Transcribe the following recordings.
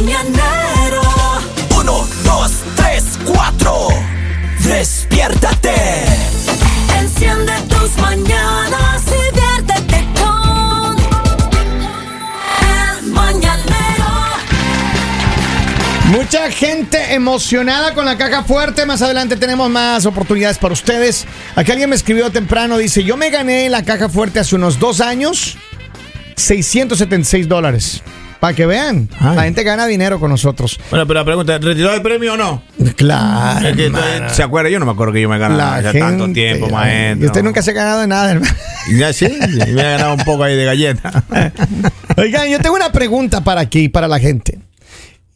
mañanero. Uno, dos, tres, cuatro. Despiértate. Enciende tus mañanas y viértete con el mañanero. Mucha gente emocionada con la caja fuerte. Más adelante tenemos más oportunidades para ustedes. Aquí alguien me escribió temprano. Dice: Yo me gané la caja fuerte hace unos dos años. 676 dólares. Para que vean, Ay. la gente gana dinero con nosotros. Bueno, pero la pregunta, ¿retiró el premio o no? Claro. Es que. ¿Se acuerda? Yo no me acuerdo que yo me ganaba hace tanto gente, tiempo, ay, maestro. Y usted nunca se ha ganado de nada, hermano. Ya sí, me ha ganado un poco ahí de galleta. Oigan, yo tengo una pregunta para aquí, para la gente.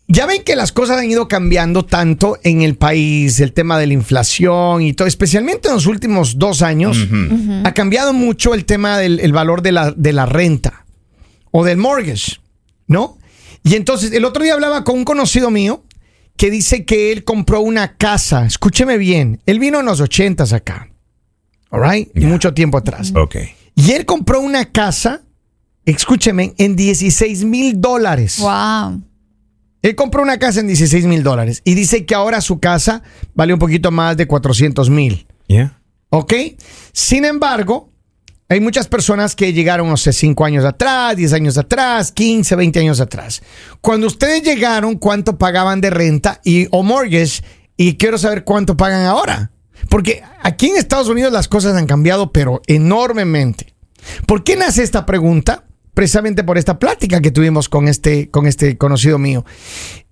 Ya ven que las cosas han ido cambiando tanto en el país, el tema de la inflación y todo, especialmente en los últimos dos años, ha cambiado mucho el tema del el valor de la, de la renta o del mortgage, ¿no? Y entonces, el otro día hablaba con un conocido mío que dice que él compró una casa, escúcheme bien, él vino en los ochentas acá, all right? Mucho tiempo atrás. ok. Y él compró una casa, escúcheme, en 16 mil dólares. Wow. Él compró una casa en 16 mil dólares y dice que ahora su casa vale un poquito más de 400 mil. ¿Ya? ¿Ok? Sin embargo, hay muchas personas que llegaron, no sé, 5 años atrás, 10 años atrás, 15, 20 años atrás. Cuando ustedes llegaron, ¿cuánto pagaban de renta y, o mortgage? Y quiero saber cuánto pagan ahora. Porque aquí en Estados Unidos las cosas han cambiado, pero enormemente. ¿Por qué nace esta pregunta? Precisamente por esta plática que tuvimos con este, con este conocido mío.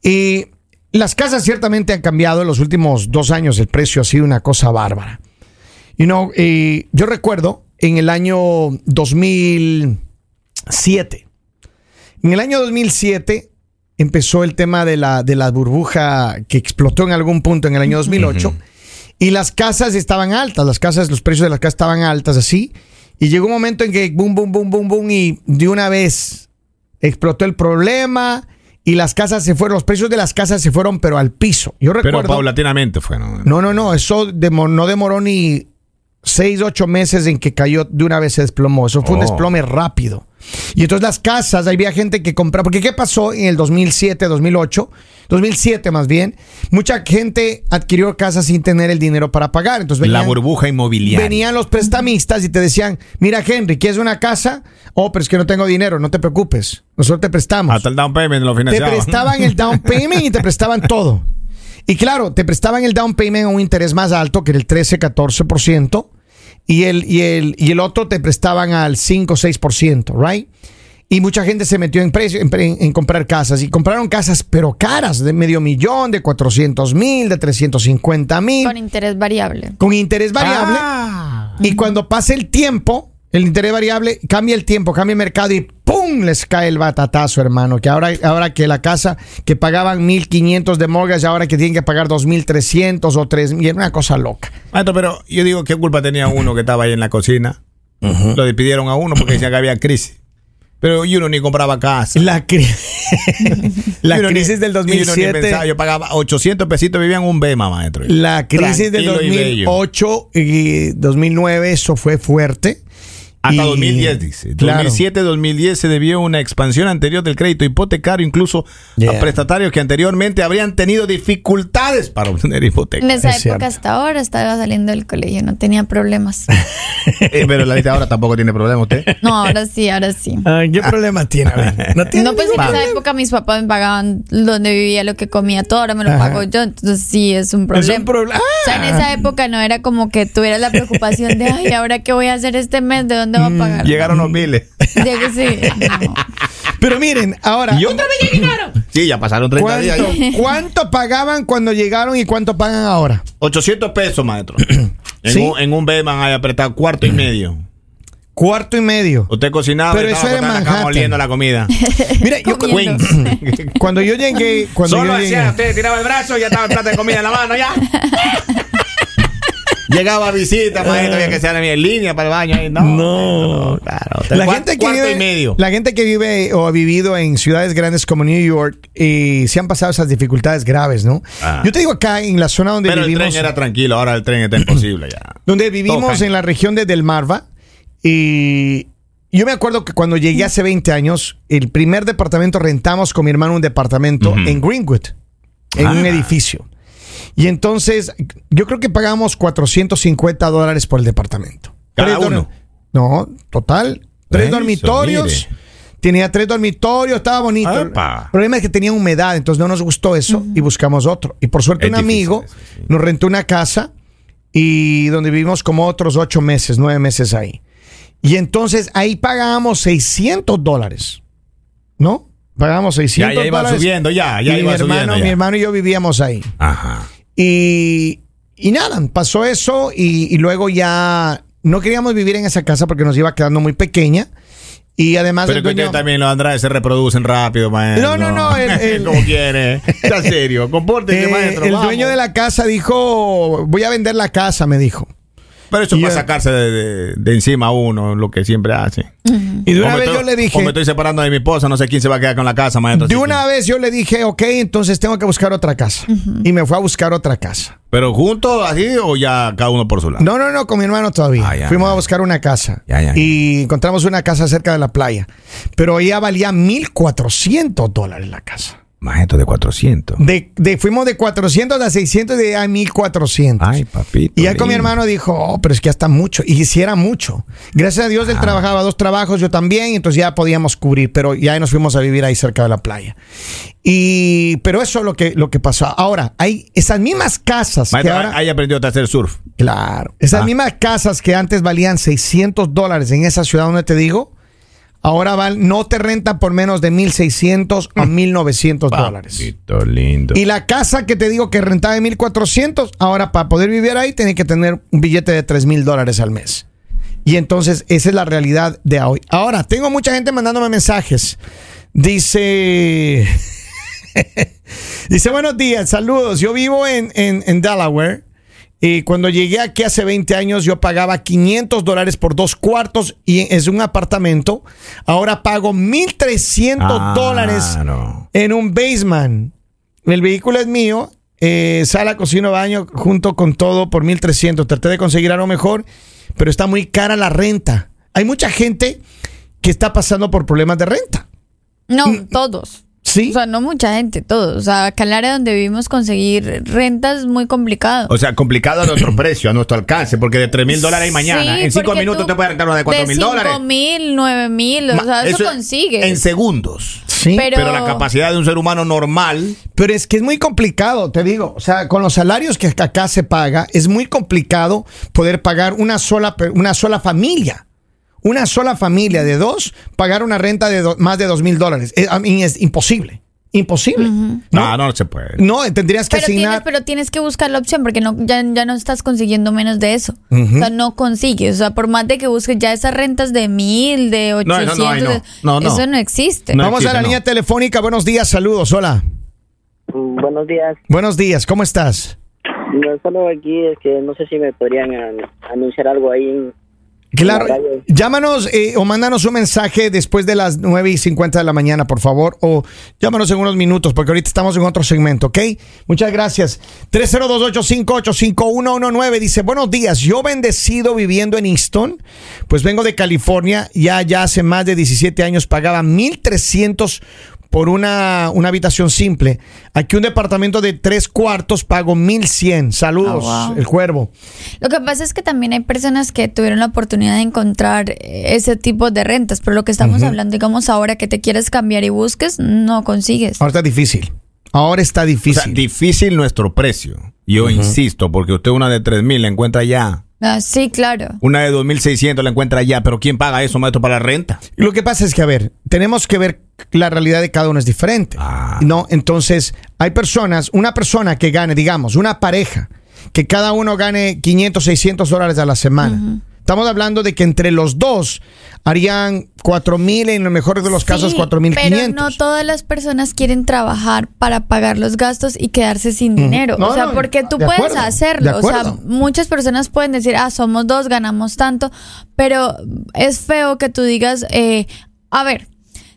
Y las casas ciertamente han cambiado en los últimos dos años. El precio ha sido una cosa bárbara. You know, eh, yo recuerdo en el año 2007. En el año 2007 empezó el tema de la, de la burbuja que explotó en algún punto en el año 2008. Y las casas estaban altas, las casas, los precios de las casas estaban altas así. Y llegó un momento en que boom, boom, boom, boom, boom, y de una vez explotó el problema y las casas se fueron, los precios de las casas se fueron, pero al piso. Yo recuerdo. Pero paulatinamente fue, ¿no? No, no, no, eso demo- no demoró ni seis, ocho meses en que cayó de una vez se desplomó. Eso fue un Oh. desplome rápido. Y entonces las casas, había gente que compraba, porque ¿qué pasó en el 2007, 2008? 2007 más bien, mucha gente adquirió casas sin tener el dinero para pagar. Entonces La burbuja inmobiliaria. venían los prestamistas y te decían, mira Henry, ¿quieres una casa? Oh, pero es que no tengo dinero, no te preocupes, nosotros te prestamos Hasta el down payment lo te financiaba. prestaban el down payment y te prestaban todo. Y claro, te prestaban el down payment a un interés más alto que era el 13-14%. Y el, y, el, y el otro te prestaban al 5-6%, ¿right? Y mucha gente se metió en, precio, en, comprar casas. Y compraron casas, pero caras, de medio millón, de 400 mil, de 350 mil, Con interés variable. con interés variable. Ah. Y cuando pase el tiempo, el interés variable, cambia el tiempo, cambia el mercado y ¡pum! les cae el batatazo, hermano. Que ahora, ahora que la casa que pagaban 1.500 de mortgage, ahora que tienen que pagar 2.300 o 3.000, es una cosa loca. Maestro, pero yo digo, ¿qué culpa tenía uno que estaba ahí en la cocina? Lo despidieron a uno porque decía que había crisis. Pero y uno ni compraba casa. La, cri- la Y crisis del y uno ni 2007. pensaba, yo pagaba 800 pesitos, vivía en un Bema, maestro. La crisis del Tranquilo y bello. 2008 y 2009, eso fue fuerte. Hasta Y- 2010, dice. Claro. 2007-2010 se debió una expansión anterior del crédito hipotecario, incluso Yeah. a prestatarios que anteriormente habrían tenido dificultades para obtener En hipoteca. esa Es época cierto. hasta ahora estaba saliendo del colegio, no tenía problemas. Eh, pero la lista ahora tampoco tiene problema usted. No, ahora sí, ahora sí. Ay, ¿Qué problema tiene? No tiene No, pues en esa época mis papás me pagaban donde vivía, lo que comía, todo, ahora me lo Ajá. pago yo, entonces sí es un Es problema. un problema. O sea, en esa época no era como que tuvieras la preocupación de, ay, ¿ahora qué voy a hacer este mes? ¿De dónde a pagar? Llegaron los miles. Sí, no. Pero miren, ahora. ¿Y otra vez llegaron? Sí, ya pasaron 30 días. ¿Cuánto, pagaban cuando llegaron y cuánto pagan ahora? 800 pesos, maestro. En, ¿Sí? un, en un Bema hay apretado cuarto y medio. Cuarto y medio. Usted cocinaba Pero eso era Manhattan. oliendo la comida. Mira, yo cuando yo llegué, cuando Solo yo hacía, llegué, usted tiraba el brazo y ya estaba el plato de comida en la mano, ya. Llegaba a visita, maestro, había que se en línea para el baño. ahí. No, No. claro. la gente que vive, y medio. la gente que vive o ha vivido en ciudades grandes como New York y se han pasado esas dificultades graves, ¿no? Ah. Yo te digo acá en la zona donde Pero el vivimos, tren era tranquilo, ahora el tren está imposible ya. donde vivimos en la región de Delmarva y yo me acuerdo que cuando llegué hace 20 años, el primer departamento rentamos con mi hermano un departamento en Greenwood, en un Ah. edificio. Y entonces, yo creo que pagamos 450 dólares por el departamento. Cada Tres uno. No, total. Tres Eso, dormitorios. mire. Tenía tres dormitorios, estaba bonito. El problema es que tenía humedad, entonces no nos gustó eso y buscamos otro. Y por suerte Es un amigo difícil eso, sí. nos rentó una casa y donde vivimos como otros ocho meses, nueve meses ahí. Y entonces ahí pagábamos 600 dólares, ¿no? Pagábamos 600 Ya, ya iba dólares. subiendo, ya, ya y iba mi hermano, subiendo, ya. mi hermano y yo vivíamos ahí. Ajá. Y, y nada, pasó eso y, y luego ya no queríamos vivir en esa casa porque nos iba quedando muy pequeña. Y además Pero el que dueño- también los Andrade se reproducen rápido, maestro. No, no, no, el- el- Como quiere. Está serio. Compórtese, Eh, maestro. el vamos. dueño de la casa dijo, voy a vender la casa, me dijo. Pero eso Y para yo- sacarse de, de- de encima a uno, lo que siempre hace. Y de una vez estoy- yo le dije, O me estoy separando de mi esposa, no sé quién se va a quedar con la casa, maestro. de una que- vez yo le dije, ok, entonces tengo que buscar otra casa. Y me fue a buscar otra casa. ¿Pero juntos así o ya cada uno por su lado? No, no, no, con mi hermano todavía. Ah, ya, Fuimos ya. a buscar una casa. Ya, ya, Y encontramos una casa cerca de la playa. Pero ella valía 1.400 dólares la casa. Maestro de 400. De, de- fuimos de 400 a 600 y de a 1400. Ay, papito. Y ya con mi hermano dijo, oh, pero es que ya está mucho. Y si era mucho. Gracias a Dios Ah. él trabajaba dos trabajos, yo también, y entonces ya podíamos cubrir, pero ya nos fuimos a vivir ahí cerca de la playa. Y, pero eso es lo que, lo que pasó. Ahora, hay esas mismas casas que Maestro, ahora... ahí aprendió a hacer surf. Claro. Esas Ah. mismas casas que antes valían 600 dólares en esa ciudad donde te digo, ahora val, no te rentan por menos de 1.600 o 1.900 dólares. Papito lindo. Y la casa que te digo que rentaba de 1.400, ahora para poder vivir ahí tiene que tener un billete de 3.000 dólares al mes. Y entonces esa es la realidad de hoy. Ahora, tengo mucha gente mandándome mensajes. Dice... Dice, buenos días, saludos. Yo vivo en, en, en Delaware y cuando llegué aquí hace 20 años yo pagaba 500 dólares por dos cuartos y es un apartamento. Ahora pago 1.300 Ah, dólares no. en un basement. El vehículo es mío, eh, sala, cocina, baño, junto con todo por 1.300. Traté de conseguir algo mejor, pero está muy cara la renta. Hay mucha gente que está pasando por problemas de renta. No, todos. Sí. O sea, no mucha gente, todos. O sea, acá en el área donde vivimos conseguir rentas es muy complicado. O sea, complicado a nuestro precio, a nuestro alcance, porque de 3 mil dólares hay mañana. Sí, en 5 porque minutos te puede rentar una de 4 mil dólares. 5 mil, 9 mil, o sea, eso, es consigues. En segundos. Sí. Pero- Pero la capacidad de un ser humano normal. Pero es que es muy complicado, te digo. O sea, con los salarios que acá se paga, es muy complicado poder pagar una sola, una sola familia. Una sola familia de dos, pagar una renta de do- más de dos mil dólares. Es, mí es imposible. Imposible. No, ¿No? no, se puede. No, tendrías que pero tienes, asignar. pero tienes que buscar la opción porque no, ya, ya no estás consiguiendo menos de eso. O sea, no consigues. O sea, por más de que busques ya esas rentas de mil, de No, ochocientos, no, no, ay, no. No, eso no existe. No Vamos a la no. línea telefónica. Buenos días, saludos. Hola. Mm, Buenos días. Buenos días, ¿cómo estás? No, solo aquí es que no sé si me podrían an- anunciar algo ahí. en- Claro, llámanos eh, o mándanos un mensaje después de las 9 y 50 de la mañana, por favor, o llámanos en unos minutos, porque ahorita estamos en otro segmento, ¿ok? Muchas gracias. 302-858-5119 dice, buenos días, yo bendecido viviendo en Easton, pues vengo de California, ya, ya hace más de 17 años pagaba 1.300 por una, una habitación simple. Aquí un departamento de tres cuartos pago 1.100. Saludos, Ah, wow. el cuervo. Lo que pasa es que también hay personas que tuvieron la oportunidad de encontrar eh, ese tipo de rentas, pero lo que estamos hablando, digamos, ahora que te quieres cambiar y busques, no consigues. Ahora está difícil. Ahora está O difícil. sea, difícil nuestro precio. Yo insisto, porque usted una de 3 mil la encuentra ya. Ah, sí, claro. Una de 2.600 la encuentra ya. Pero ¿quién paga eso, maestro, para la renta? Lo que pasa es que, a ver, tenemos que ver la realidad de cada uno es diferente. Ah. ¿No? Entonces, hay personas, una persona que gane, digamos, una pareja, que cada uno gane 500, 600 dólares a la semana. Estamos hablando de que entre los dos harían 4 mil, en lo mejor de los casos, 4 mil Pero 500. no todas las personas quieren trabajar para pagar los gastos y quedarse sin dinero. No, o sea, no, porque tú de puedes acuerdo, hacerlo. O sea, muchas personas pueden decir, ah, somos dos, ganamos tanto. Pero es feo que tú digas, eh, a ver,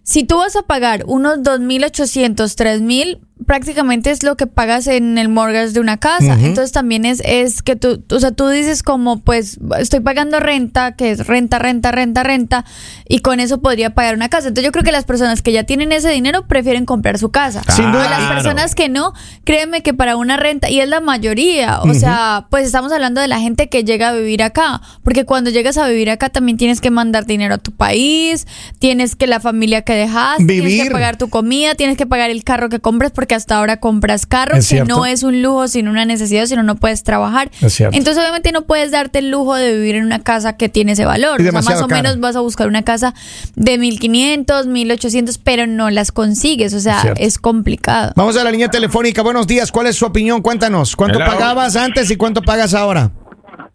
si tú vas a pagar unos 2.800, 3.000, prácticamente es lo que pagas en el mortgage de una casa. Entonces también es, es que tú, o sea, tú dices como, pues, estoy pagando renta, que es renta, renta, renta, renta, y con eso podría pagar una casa. Entonces yo creo que las personas que ya tienen ese dinero prefieren comprar su casa. Sin duda. Las personas que no, créeme que para una renta, y es la mayoría, o sea, pues estamos hablando de la gente que llega a vivir acá, porque cuando llegas a vivir acá también tienes que mandar dinero a tu país, tienes que la familia que dejaste, tienes Vivir. que pagar tu comida, tienes que pagar el carro que compras, porque hasta ahora compras carro, Es que cierto. no es un lujo, sino una necesidad, sino no puedes trabajar. Es cierto. Entonces obviamente no puedes darte el lujo de vivir en una casa que tiene ese valor. Y O sea, más o cara. menos vas a buscar una casa de 1500, 1800, pero no las consigues, o sea, Es complicado. Vamos a la línea telefónica. Buenos días. ¿Cuál es su opinión? Cuéntanos. ¿Cuánto Hello. pagabas antes y cuánto pagas ahora?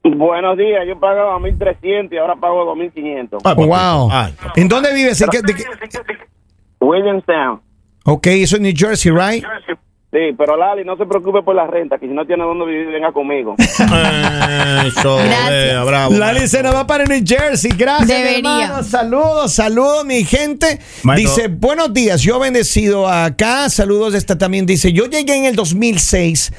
Buenos días, yo pagaba 1.300 y ahora pago 2.500. Ay, papito. wow. ¿En dónde vives? ¿En qué- de qué- Williamstown. Ok, eso es New Jersey, right? Sí, pero Lali, no se preocupe por la renta, que si no tiene dónde vivir, venga conmigo. Eso, Gracias. eh, bravo. La se nos va para New Jersey. Gracias, mi Debería. hermano. Saludos, saludos, mi gente. Maestro. Dice, buenos días, yo bendecido acá. Saludos, esta también dice, yo llegué en el 2006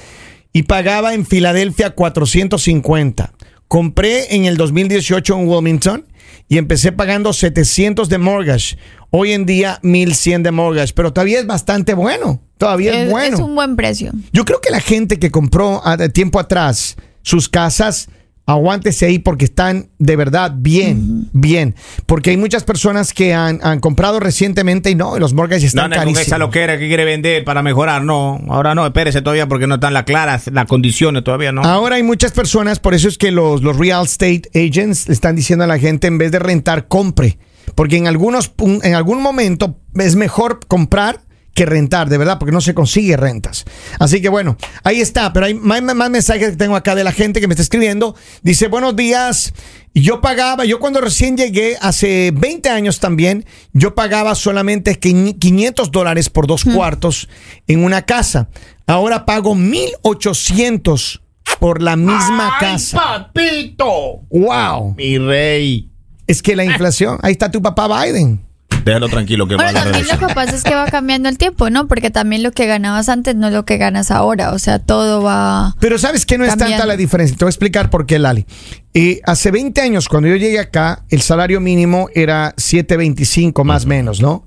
y pagaba en Filadelfia 450. Compré en el 2018 en Wilmington y empecé pagando 700 de mortgage. Hoy en día 1100 de mortgage, pero todavía es bastante bueno. Todavía es, Es, bueno. es un buen precio. Yo creo que la gente que compró a- de tiempo atrás sus casas, aguántese ahí porque están de verdad bien, bien. Porque hay muchas personas que han, han comprado recientemente y no, los mortgages No están con esa carísimos. loquera que quiere vender para mejorar, no. Ahora no, espérese todavía porque no están las claras las condiciones todavía, no. Ahora hay muchas personas, por eso es que los, los real estate agents le están diciendo a la gente en vez de rentar, compre. Porque en, algunos, en algún momento es mejor comprar que rentar, de verdad, porque no se consigue rentas. Así que bueno, ahí está, pero hay más, más mensajes que tengo acá de la gente que me está escribiendo. Dice, buenos días, yo pagaba, yo cuando recién llegué, hace 20 años también, yo pagaba solamente quin- 500 dólares por dos cuartos en una casa. Ahora pago 1800 por la misma casa. papito! ¡Wow! Mi rey. Es que la inflación, ahí está tu papá Biden. Déjalo tranquilo que va Bueno, a la también lo que pasa es que va cambiando el tiempo, ¿no? Porque también lo que ganabas antes no es lo que ganas ahora. O sea, todo va. Pero sabes que no es Cambiando. tanta la diferencia. Te voy a explicar por qué, Lali. Eh, hace 20 años, cuando yo llegué acá, el salario mínimo era 7.25 más o menos, ¿no?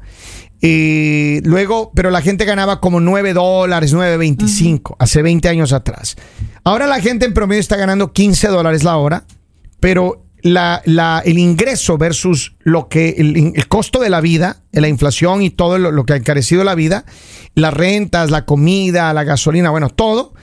Y luego, pero la gente ganaba como 9 dólares, 9.25, hace 20 años atrás. Ahora la gente en promedio está ganando 15 dólares la hora, pero la, la- el ingreso versus lo que el, el costo de la vida, la inflación y todo lo, que ha encarecido la vida, las rentas, la comida, la gasolina, bueno, todo,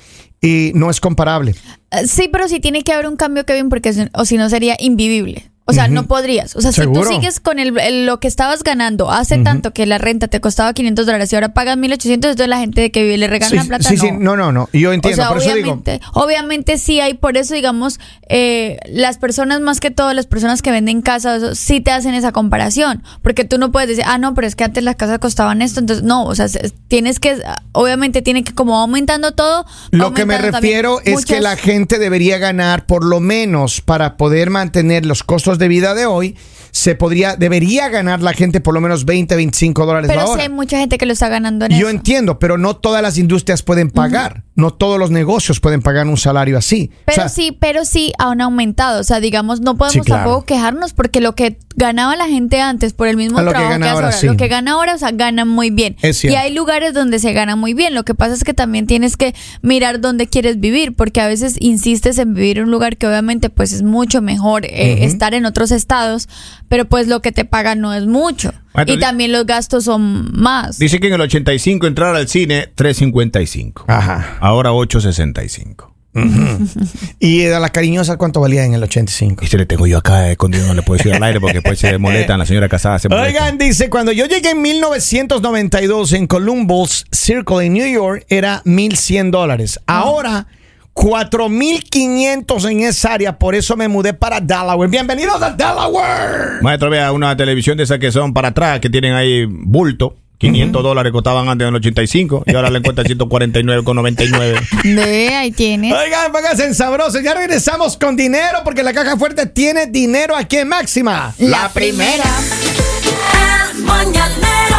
y no es comparable. Eh, Sí, pero sí tiene que haber un cambio, Kevin, porque o si no sería invivible. O sea, no podrías. O sea, si tú sigues con el, el- lo que estabas ganando hace tanto que la renta te costaba 500 dólares y ahora pagas 1800, entonces la gente que vive le regalan Sí, la plata. sí, sí, no, no. no, no. Y Yo entiendo, o sea, por eso digo. obviamente, obviamente sí hay, por eso digamos, eh, las personas más que todo, las personas que venden casas, sí te hacen esa comparación, porque tú no puedes decir, ah, no, pero es que antes las casas costaban esto, entonces no, o sea, se- tienes que, obviamente tiene que como va aumentando todo. Lo que me refiero es que la gente debería ganar por lo menos para poder mantener los costos de vida de hoy. Se podría, debería ganar la gente por lo menos 20, 25 dólares la Pero sí hora. hay mucha gente que lo está ganando en Yo eso. entiendo, pero no todas las industrias pueden pagar. No todos los negocios pueden pagar un salario así. O Pero sea, sí, pero sí han aumentado. O sea, digamos, no podemos Sí, claro. tampoco quejarnos porque lo que ganaba la gente antes por el mismo A lo que trabajo que, hace ahora, sí. lo que gana ahora, o sea, ganan muy bien. Es cierto. y hay lugares donde se gana muy bien. Lo que pasa es que también tienes que mirar dónde quieres vivir, porque a veces insistes en vivir en un lugar que obviamente pues es mucho mejor eh, estar en otros estados, pero pues lo que te pagan no es mucho. Y también los gastos son más. Dice que en el 85 entrar al cine 3.55. Ajá. Ahora 8.65. ¿Y a la cariñosa cuánto valía en el 85? Y se le tengo yo acá escondido, no le puedo decir al aire porque después se molestan, la señora casada se molesta. Oigan, dice, cuando yo llegué en 1992 en Columbus Circle en New York era 1100 dólares. Ahora 4500 en esa área, por eso me mudé para Delaware. Bienvenidos a Delaware. Maestro, vea una televisión de esas que son para atrás, que tienen ahí bulto. 500 dólares costaban antes en el 85 y ahora le cuesta 149,99. Ve, ahí tienes. Oigan, pónganse en sabrosos. Ya regresamos con dinero porque la caja fuerte tiene dinero aquí en Máxima. La primera. El mañanero